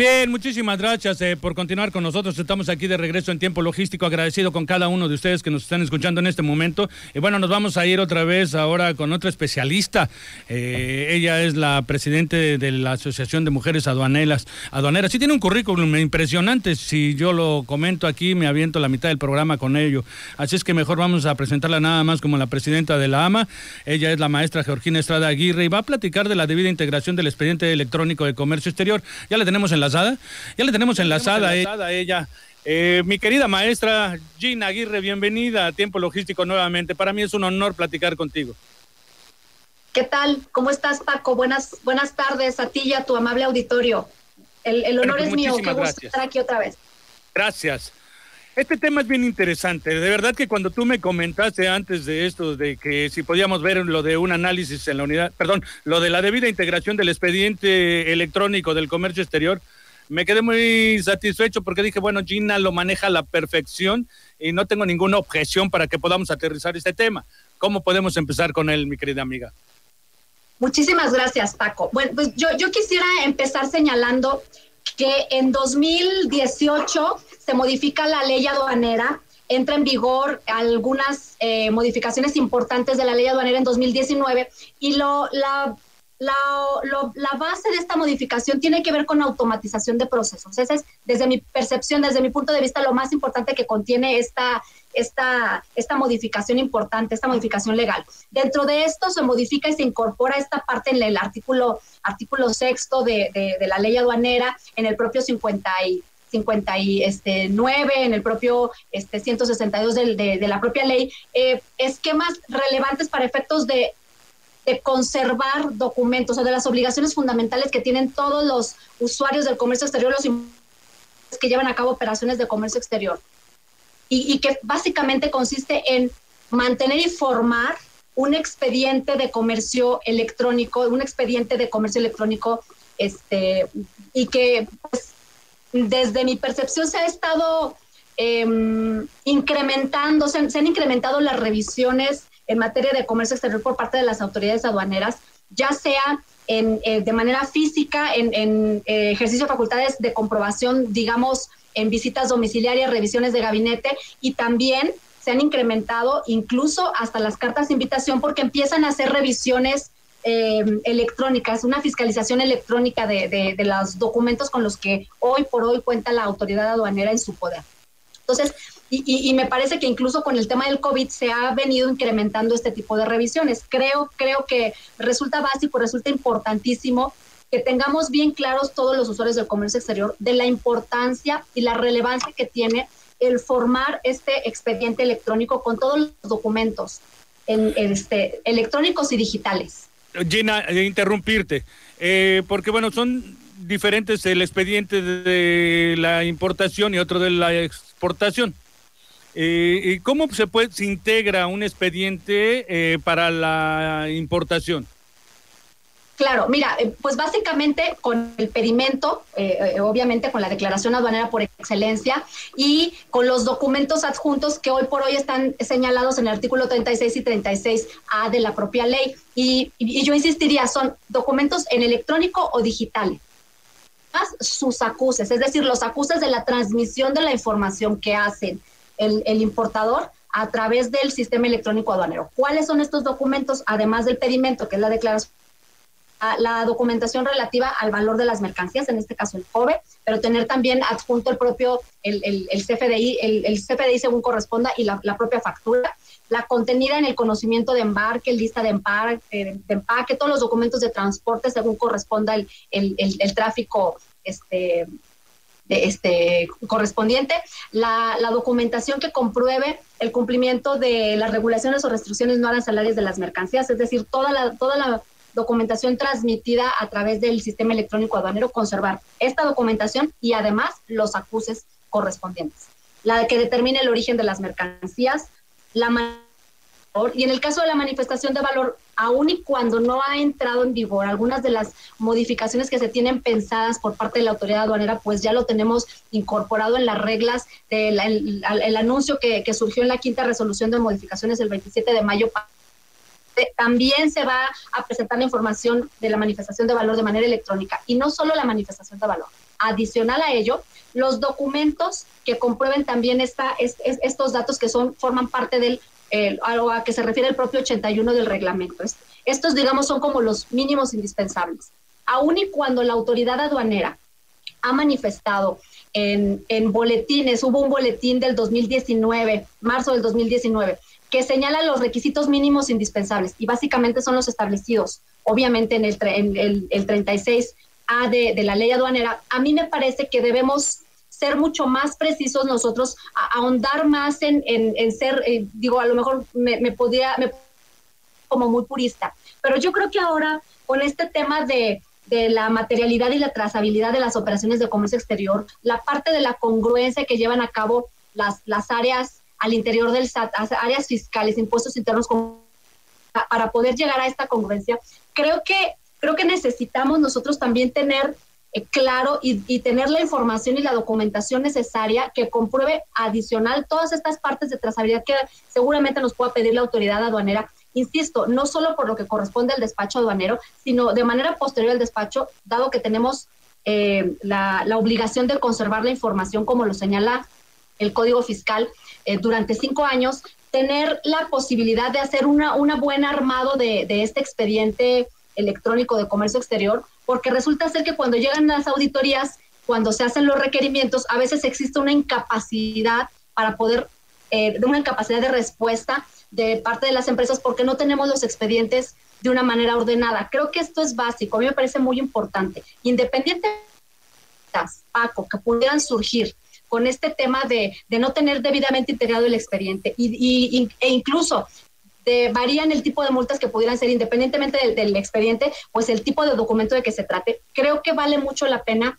Bien, muchísimas gracias eh, por continuar con nosotros. Estamos aquí de regreso en tiempo logístico, agradecido con cada uno de ustedes que nos están escuchando en este momento. Y bueno, nos vamos a ir otra vez ahora con otra especialista. Eh, ella es la presidente de la Asociación de Mujeres Aduaneras. Aduaneras. Sí tiene un currículum impresionante. Si yo lo comento aquí, me aviento la mitad del programa con ello. Así es que mejor vamos a presentarla nada más como la presidenta de la AMA. Ella es la maestra Georgina Estrada Aguirre y va a platicar de la debida integración del expediente electrónico de comercio exterior. Ya la tenemos en la ya le tenemos enlazada, a ella. Eh, mi querida maestra Gina Aguirre, bienvenida a Tiempo Logístico nuevamente. Para mí es un honor platicar contigo. ¿Qué tal? ¿Cómo estás, Paco? Buenas, buenas tardes a ti y a tu amable auditorio. El, honor pues es mío. Qué gusto estar aquí otra vez. Gracias. Este tema es bien interesante. De verdad que cuando tú me comentaste antes de esto, de que si podíamos ver lo de un análisis en la unidad, perdón, lo de la debida integración del expediente electrónico del comercio exterior, me quedé muy satisfecho porque dije, bueno, Gina lo maneja a la perfección y no tengo ninguna objeción para que podamos aterrizar este tema. ¿Cómo podemos empezar con él, mi querida amiga? Muchísimas gracias, Paco. Bueno, pues yo, yo quisiera empezar señalando que en 2018 se modifica la ley aduanera, entra en vigor algunas eh, modificaciones importantes de la ley aduanera en 2019 y lo, la la, la, base de esta modificación tiene que ver con automatización de procesos. Ese es, desde mi percepción, desde mi punto de vista, lo más importante que contiene esta, esta, esta modificación importante, esta modificación legal. Dentro de esto se modifica y se incorpora esta parte en el artículo, artículo sexto de, de, la ley aduanera, en el propio 50 y, 59 este, en el propio este, 162 de, de, de la propia ley, eh, esquemas relevantes para efectos de de conservar documentos o de las obligaciones fundamentales que tienen todos los usuarios del comercio exterior, los que llevan a cabo operaciones de comercio exterior. Y, que básicamente consiste en mantener y formar un expediente de comercio electrónico, un expediente de comercio electrónico, este, y que pues, desde mi percepción se ha estado eh, incrementando, se han incrementado las revisiones en materia de comercio exterior por parte de las autoridades aduaneras, ya sea en, eh, de manera física, en, eh, ejercicio de facultades de comprobación, digamos, en visitas domiciliarias, revisiones de gabinete y también se han incrementado incluso hasta las cartas de invitación porque empiezan a hacer revisiones eh, electrónicas, una fiscalización electrónica de, de, los documentos con los que hoy por hoy cuenta la autoridad aduanera en su poder. Entonces, y, me parece que incluso con el tema del COVID se ha venido incrementando este tipo de revisiones. Creo, creo que resulta básico, resulta importantísimo que tengamos bien claros todos los usuarios del comercio exterior de la importancia y la relevancia que tiene el formar este expediente electrónico con todos los documentos en, este, electrónicos y digitales. Gina, eh, interrumpirte, eh, porque bueno, son diferentes el expediente de la importación y otro de la exportación. Eh, ¿Cómo se, puede, se integra un expediente eh, para la importación? Claro, mira, eh, pues básicamente con el pedimento, obviamente con la declaración aduanera por excelencia y con los documentos adjuntos que hoy por hoy están señalados en el artículo 36 y 36A de la propia ley. Y yo insistiría, son documentos en electrónico o digital. Más sus acuses, es decir, los acuses de la transmisión de la información que hacen el, importador a través del sistema electrónico aduanero. ¿Cuáles son estos documentos? Además del pedimento, que es la declaración la documentación relativa al valor de las mercancías, en este caso el COBE, pero tener también adjunto el propio, el, el, el CFDI, el, el, CFDI según corresponda y la, la, propia factura, la contenida en el conocimiento de embarque, lista de empaque, de empaque, todos los documentos de transporte según corresponda el, el tráfico este, este, correspondiente, la, documentación que compruebe el cumplimiento de las regulaciones o restricciones no arancelarias de las mercancías, es decir, toda la, toda la documentación transmitida a través del sistema electrónico aduanero, conservar esta documentación y además los acuses correspondientes. La que determine el origen de las mercancías, la y en el caso de la manifestación de valor aun y cuando no ha entrado en vigor algunas de las modificaciones que se tienen pensadas por parte de la autoridad aduanera, pues ya lo tenemos incorporado en las reglas del el, anuncio que, surgió en la quinta resolución de modificaciones el 27 de mayo también se va a presentar la información de la manifestación de valor de manera electrónica y no solo la manifestación de valor. Adicional a ello, los documentos que comprueben también esta, estos datos que son forman parte del algo a que se refiere el propio 81 del reglamento. Estos, digamos, son como los mínimos indispensables. Aun y cuando la autoridad aduanera ha manifestado en, en boletines, hubo un boletín del 2019, marzo del 2019, que señala los requisitos mínimos indispensables y básicamente son los establecidos, obviamente en el, el, el 36A de, de, la ley aduanera. A mí me parece que debemos ser mucho más precisos nosotros, ahondar más en, en, ser, eh, digo, a lo mejor me, me podría, me, como muy purista, pero yo creo que ahora con este tema de, de la materialidad y la trazabilidad de las operaciones de comercio exterior, la parte de la congruencia que llevan a cabo las, las áreas al interior del SAT, áreas fiscales, impuestos internos, para poder llegar a esta congruencia, creo que, creo que necesitamos nosotros también tener claro y, tener la información y la documentación necesaria que compruebe adicional todas estas partes de trazabilidad que seguramente nos pueda pedir la autoridad aduanera. Insisto, no solo por lo que corresponde al despacho aduanero, sino de manera posterior al despacho, dado que tenemos eh, la, la obligación de conservar la información como lo señala el Código Fiscal eh, durante cinco años, tener la posibilidad de hacer una, una buen armado de este expediente electrónico de comercio exterior, porque resulta ser que cuando llegan las auditorías, cuando se hacen los requerimientos, a veces existe una incapacidad para poder, eh, una incapacidad de respuesta de parte de las empresas porque no tenemos los expedientes de una manera ordenada. Creo que esto es básico, a mí me parece muy importante. Independiente Paco, que pudieran surgir con este tema de, no tener debidamente integrado el expediente y, e incluso de, varían el tipo de multas que pudieran ser independientemente del, expediente, pues el tipo de documento de que se trate. Creo que vale mucho la pena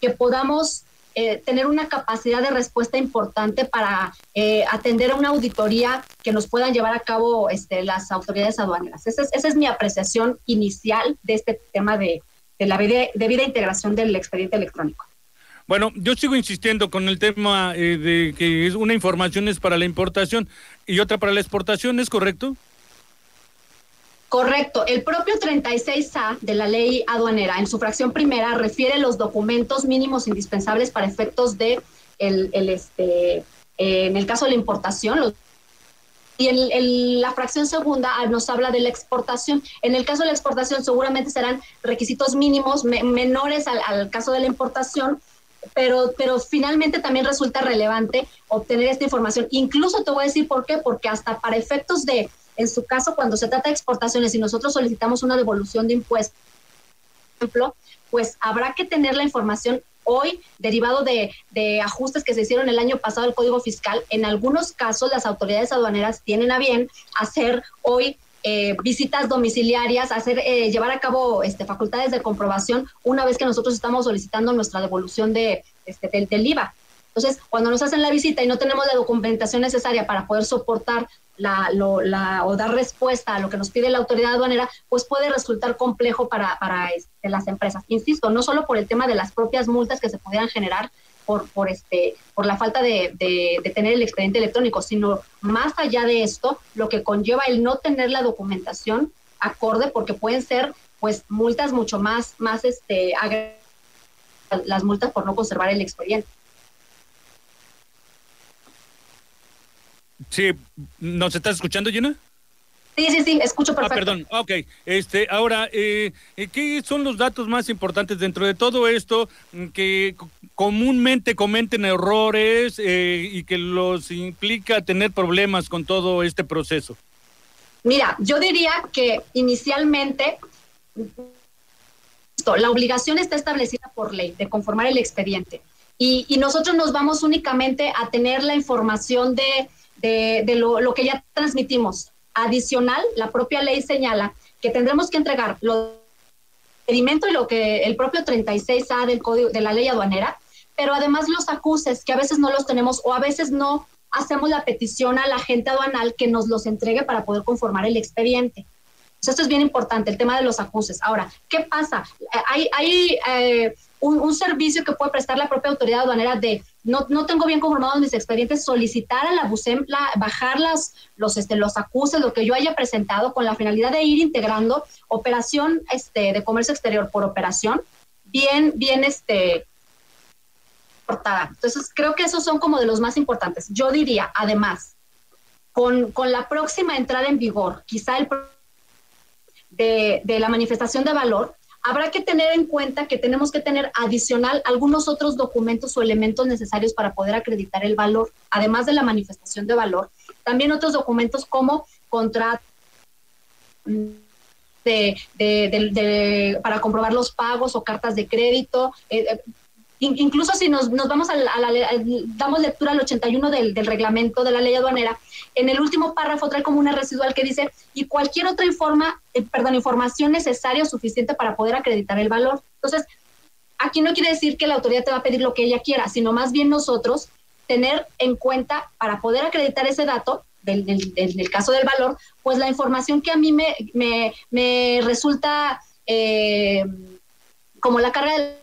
que podamos eh, tener una capacidad de respuesta importante para eh, atender a una auditoría que nos puedan llevar a cabo este, las autoridades aduaneras. Esa es, esa es mi apreciación inicial de este tema de, la debida integración del expediente electrónico. Bueno, yo sigo insistiendo con el tema eh, de que es una información es para la importación y otra para la exportación, ¿es correcto? Correcto. El propio 36A de la ley aduanera, en su fracción primera, refiere los documentos mínimos indispensables para efectos de el, el este, eh, en el caso de la importación, y en, la fracción segunda ah, nos habla de la exportación. En el caso de la exportación seguramente serán requisitos mínimos menores al, al, caso de la importación pero, pero finalmente también resulta relevante obtener esta información. Incluso te voy a decir por qué, porque hasta para efectos de, en su caso, cuando se trata de exportaciones y nosotros solicitamos una devolución de impuestos, por ejemplo, pues habrá que tener la información hoy derivado de, de, ajustes que se hicieron el año pasado al Código Fiscal. En algunos casos las autoridades aduaneras tienen a bien hacer hoy eh, visitas domiciliarias, hacer, eh, llevar a cabo este, facultades de comprobación una vez que nosotros estamos solicitando nuestra devolución de, este, del, IVA. Entonces, cuando nos hacen la visita y no tenemos la documentación necesaria para poder soportar la, la, o dar respuesta a lo que nos pide la autoridad aduanera, pues puede resultar complejo para, para este, las empresas. Insisto, no solo por el tema de las propias multas que se pudieran generar, por, por, este, por la falta de, de, tener el expediente electrónico, sino más allá de esto, lo que conlleva el no tener la documentación acorde, porque pueden ser pues multas mucho más, más este, las multas por no conservar el expediente. Sí, ¿nos estás escuchando, Gina? Sí, sí, sí, escucho perfecto. Ah, perdón, ok. Este, ahora, eh, eh, ¿qué son los datos más importantes dentro de todo esto mm, que comúnmente cometen errores eh, y que los implica tener problemas con todo este proceso? Mira, yo diría que inicialmente la obligación está establecida por ley de conformar el expediente y, y nosotros nos vamos únicamente a tener la información de, de, de lo, lo que ya transmitimos Adicional, la propia ley señala que tendremos que entregar los pedimento y lo que el propio 36A del código de la ley aduanera, pero además los acuses que a veces no los tenemos o a veces no hacemos la petición a la gente aduanal que nos los entregue para poder conformar el expediente. esto es bien importante, el tema de los acuses. Ahora, ¿qué pasa? Hay, hay eh, un, servicio que puede prestar la propia autoridad aduanera de no, no tengo bien conformados mis expedientes, solicitar a la BUSEM bajar las, los, este, los acuses, lo que yo haya presentado con la finalidad de ir integrando operación este, de comercio exterior por operación, bien, bien este, portada. Entonces, creo que esos son como de los más importantes. Yo diría, además, con, con la próxima entrada en vigor, quizá el de, de la manifestación de valor, habrá que tener en cuenta que tenemos que tener adicional algunos otros documentos o elementos necesarios para poder acreditar el valor, además de la manifestación de valor. También otros documentos como contrato de, para comprobar los pagos o cartas de crédito, eh, eh, incluso si nos, vamos a, la, damos lectura al 81 del, del, reglamento de la ley aduanera, en el último párrafo trae como una residual que dice, y cualquier otra informa, eh, perdón, información necesaria o suficiente para poder acreditar el valor. Entonces, aquí no quiere decir que la autoridad te va a pedir lo que ella quiera, sino más bien nosotros tener en cuenta para poder acreditar ese dato, del, del, caso del valor, pues la información que a mí me, me, me resulta eh, como la carga de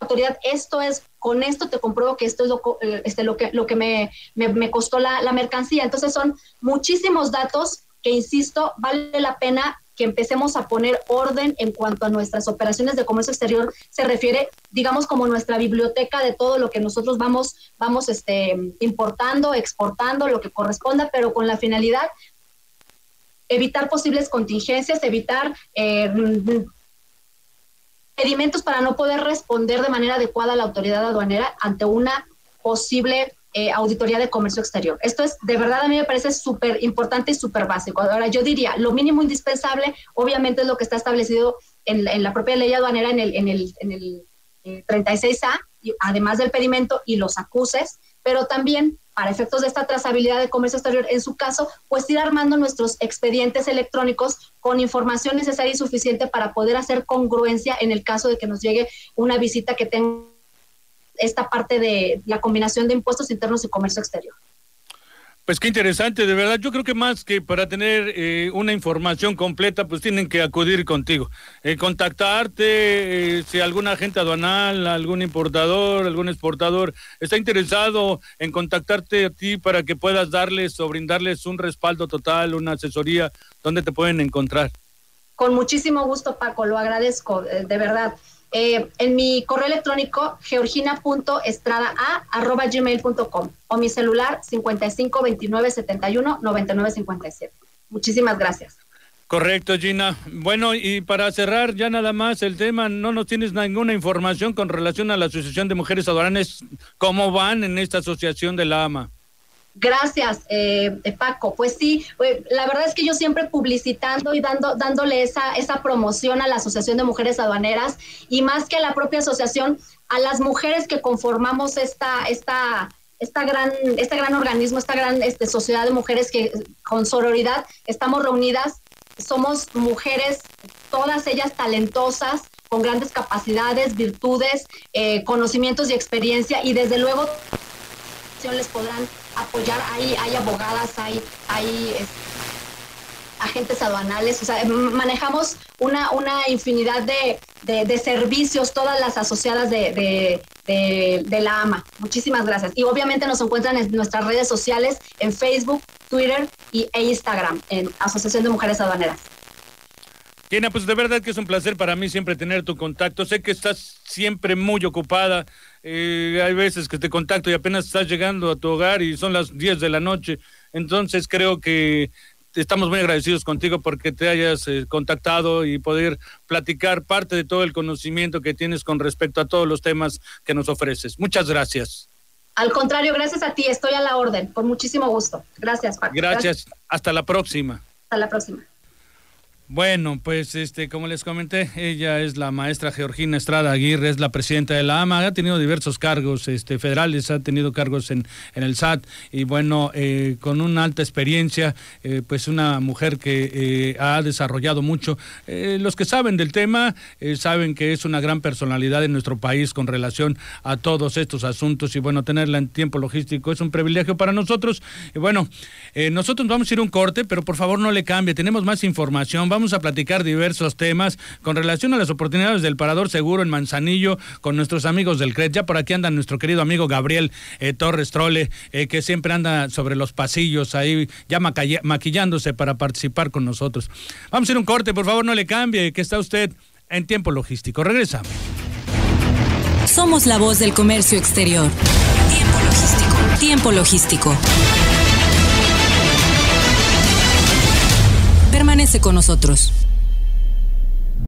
autoridad, esto es, con esto te compruebo que esto es lo, eh, este, lo que, lo que me, me, costó la, la, mercancía. Entonces son muchísimos datos que, insisto, vale la pena que empecemos a poner orden en cuanto a nuestras operaciones de comercio exterior se refiere, digamos, como nuestra biblioteca de todo lo que nosotros vamos, vamos este, importando, exportando, lo que corresponda, pero con la finalidad evitar posibles contingencias, evitar eh, impedimentos para no poder responder de manera adecuada a la autoridad aduanera ante una posible eh, auditoría de comercio exterior. Esto es, de verdad, a mí me parece súper importante y súper básico. Ahora, yo diría, lo mínimo indispensable, obviamente, es lo que está establecido en, la propia ley aduanera en el, en el, en el 36A, eh, además del pedimento y los acuses, pero también para efectos de esta trazabilidad de comercio exterior, en su caso, pues ir armando nuestros expedientes electrónicos con información necesaria y suficiente para poder hacer congruencia en el caso de que nos llegue una visita que tenga esta parte de la combinación de impuestos internos y comercio exterior. Pues qué interesante, de verdad. Yo creo que más que para tener eh, una información completa, pues tienen que acudir contigo, eh, contactarte, eh, si algún agente aduanal, algún importador, algún exportador está interesado en contactarte a ti para que puedas darles o brindarles un respaldo total, una asesoría, ¿dónde te pueden encontrar? Con muchísimo gusto, Paco, lo agradezco, de verdad. Eh, en mi correo electrónico georgina.estradaa.gmail.com o mi celular 55 29 71 99 57. Muchísimas gracias. Correcto, Gina. Bueno, y para cerrar ya nada más el tema, no nos tienes ninguna información con relación a la Asociación de Mujeres Aduanes, ¿cómo van en esta asociación de la AMA? Gracias, eh, eh, Paco. Pues sí, eh, la verdad es que yo siempre publicitando y dando, dándole esa, esa promoción a la Asociación de Mujeres Aduaneras y más que a la propia asociación, a las mujeres que conformamos esta, esta, esta gran, este gran organismo, esta gran este, sociedad de mujeres que con sororidad estamos reunidas. Somos mujeres, todas ellas talentosas, con grandes capacidades, virtudes, conocimientos y experiencia y desde luego les podrán apoyar. Hay, hay abogadas, hay, hay agentes aduanales, o sea, manejamos una, una infinidad de, de, servicios, todas las asociadas de, de, la AMA. Muchísimas gracias. Y obviamente nos encuentran en nuestras redes sociales, en Facebook, Twitter y, e Instagram, en Asociación de Mujeres Aduaneras. Tina, pues de verdad que es un placer para mí siempre tener tu contacto. Sé que estás siempre muy ocupada. Eh, hay veces que te contacto y apenas estás llegando a tu hogar y son las 10 de la noche. Entonces creo que estamos muy agradecidos contigo porque te hayas eh, contactado y poder platicar parte de todo el conocimiento que tienes con respecto a todos los temas que nos ofreces. Muchas gracias. Al contrario, gracias a ti. Estoy a la orden. Con muchísimo gusto. Gracias, Paco. gracias. Hasta la próxima. Hasta la próxima. Bueno, pues este, como les comenté, ella es la maestra Georgina Estrada Aguirre, es la presidenta de la AMA, ha tenido diversos cargos este, federales, ha tenido cargos en, en el SAT y bueno, eh, con una alta experiencia, eh, pues una mujer que eh, ha desarrollado mucho. los que saben del tema saben que es una gran personalidad en nuestro país con relación a todos estos asuntos y bueno, tenerla en tiempo logístico es un privilegio para nosotros. Y bueno, nosotros vamos a ir un corte, pero por favor no le cambie, tenemos más información vamos a platicar diversos temas con relación a las oportunidades del parador seguro en Manzanillo con nuestros amigos del CRED. Ya por aquí anda nuestro querido amigo Gabriel eh, Torres Trole, eh, que siempre anda sobre los pasillos ahí, ya maquillándose para participar con nosotros. Vamos a ir un corte, por favor, no le cambie, que está usted en tiempo logístico. Regresa. Somos la voz del comercio exterior. Tiempo logístico. Tiempo logístico. Permanece con nosotros.